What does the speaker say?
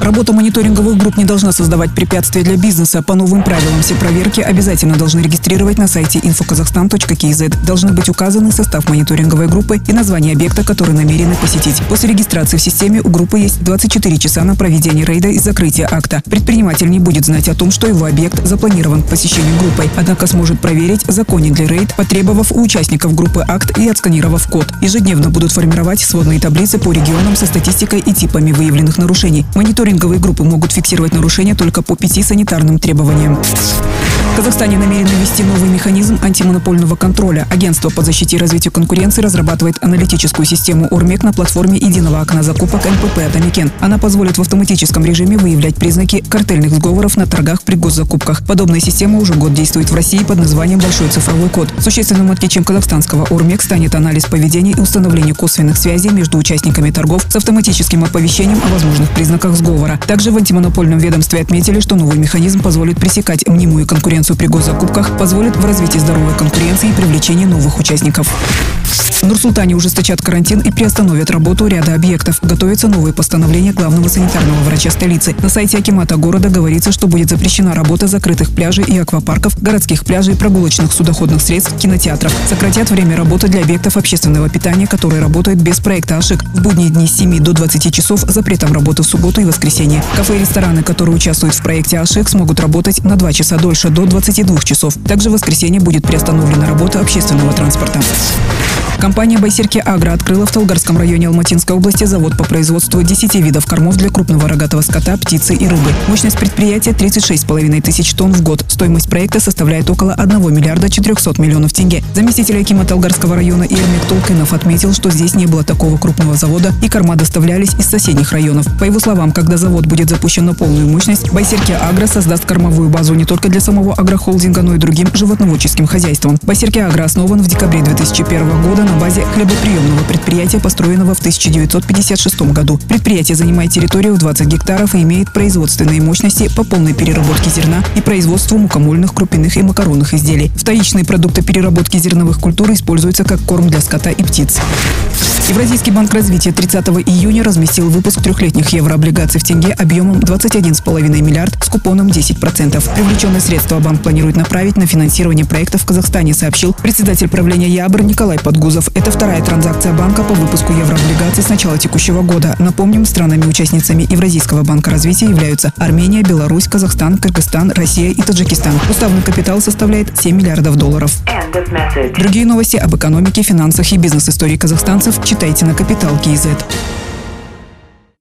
Работа мониторинговых групп не должна создавать препятствия для бизнеса. По новым правилам все проверки обязательно должны регистрировать на сайте infokazakhstan.kz. Должны быть указаны состав мониторинговой группы и название объекта, который намерены посетить. После регистрации в системе у группы есть 24 часа на проведение рейда и закрытие акта. Предприниматель не будет знать о том, что его объект запланирован к посещению группой, однако сможет проверить, законен ли рейд, потребовав у участников группы акт и отсканировав код. Ежедневно будут формировать сводные таблицы по регионам со статистикой и типами выявленных нарушений. Мониторинг Мониторинговые группы могут фиксировать нарушения только по пяти санитарным требованиям. В Казахстане намерены ввести новый механизм антимонопольного контроля. Агентство по защите и развитию конкуренции разрабатывает аналитическую систему ОРМЕК на платформе единого окна закупок НПП «Атамикен». Она позволит в автоматическом режиме выявлять признаки картельных сговоров на торгах при госзакупках. Подобная система уже год действует в России под названием «Большой цифровой код». Существенным отличием казахстанского ОРМЕК станет анализ поведения и установление косвенных связей между участниками торгов с автоматическим оповещением о возможных признаках сговора. Также в антимонопольном ведомстве отметили, что новый механизм позволит пресекать мнимую конкуренцию конкуренцию при госзакупках позволит в развитии здоровой конкуренции и привлечении новых участников. В Нур-Султане ужесточат карантин и приостановят работу ряда объектов. Готовится новое постановление главного санитарного врача столицы. На сайте Акимата города говорится, что будет запрещена работа закрытых пляжей и аквапарков, городских пляжей, прогулочных судоходных средств, кинотеатров. Сократят время работы для объектов общественного питания, которые работают без проекта АШИК. В будние дни с 7 до 20 часов запретом работы в субботу и воскресенье. Кафе и рестораны, которые участвуют в проекте АШИК, смогут работать на 2 часа дольше, до 22 часов. Также в воскресенье будет приостановлена работа общественного транспорта. Компания «Байсерки Агро» открыла в Толгарском районе Алматинской области завод по производству 10 видов кормов для крупного рогатого скота, птицы и рыбы. Мощность предприятия 36,5 тысяч тонн в год. Стоимость проекта составляет около 1 миллиарда 400 миллионов тенге. Заместитель Акима Толгарского района Ирмик Толкинов отметил, что здесь не было такого крупного завода и корма доставлялись из соседних районов. По его словам, когда завод будет запущен на полную мощность, «Байсерки Агро» создаст кормовую базу не только для самого агрохолдинга, но и другим животноводческим хозяйствам. «Байсерки Агро» основан в декабре 2001 года на базе хлебоприемного предприятия, построенного в 1956 году. Предприятие занимает территорию в 20 гектаров и имеет производственные мощности по полной переработке зерна и производству мукомольных, крупяных и макаронных изделий. Вторичные продукты переработки зерновых культур используются как корм для скота и птиц. Евразийский банк развития 30 июня разместил выпуск трехлетних еврооблигаций в тенге объемом 21,5 миллиард с купоном 10%. Привлеченные средства банк планирует направить на финансирование проектов в Казахстане, сообщил председатель правления ЯБР Николай Подгузов. Это вторая транзакция банка по выпуску еврооблигаций с начала текущего года. Напомним, странами-участницами Евразийского банка развития являются Армения, Беларусь, Казахстан, Кыргызстан, Россия и Таджикистан. Уставный капитал составляет 7 миллиардов долларов. Другие новости об экономике, финансах и бизнес-истории казахстанцев читайте на Капитал Киезет.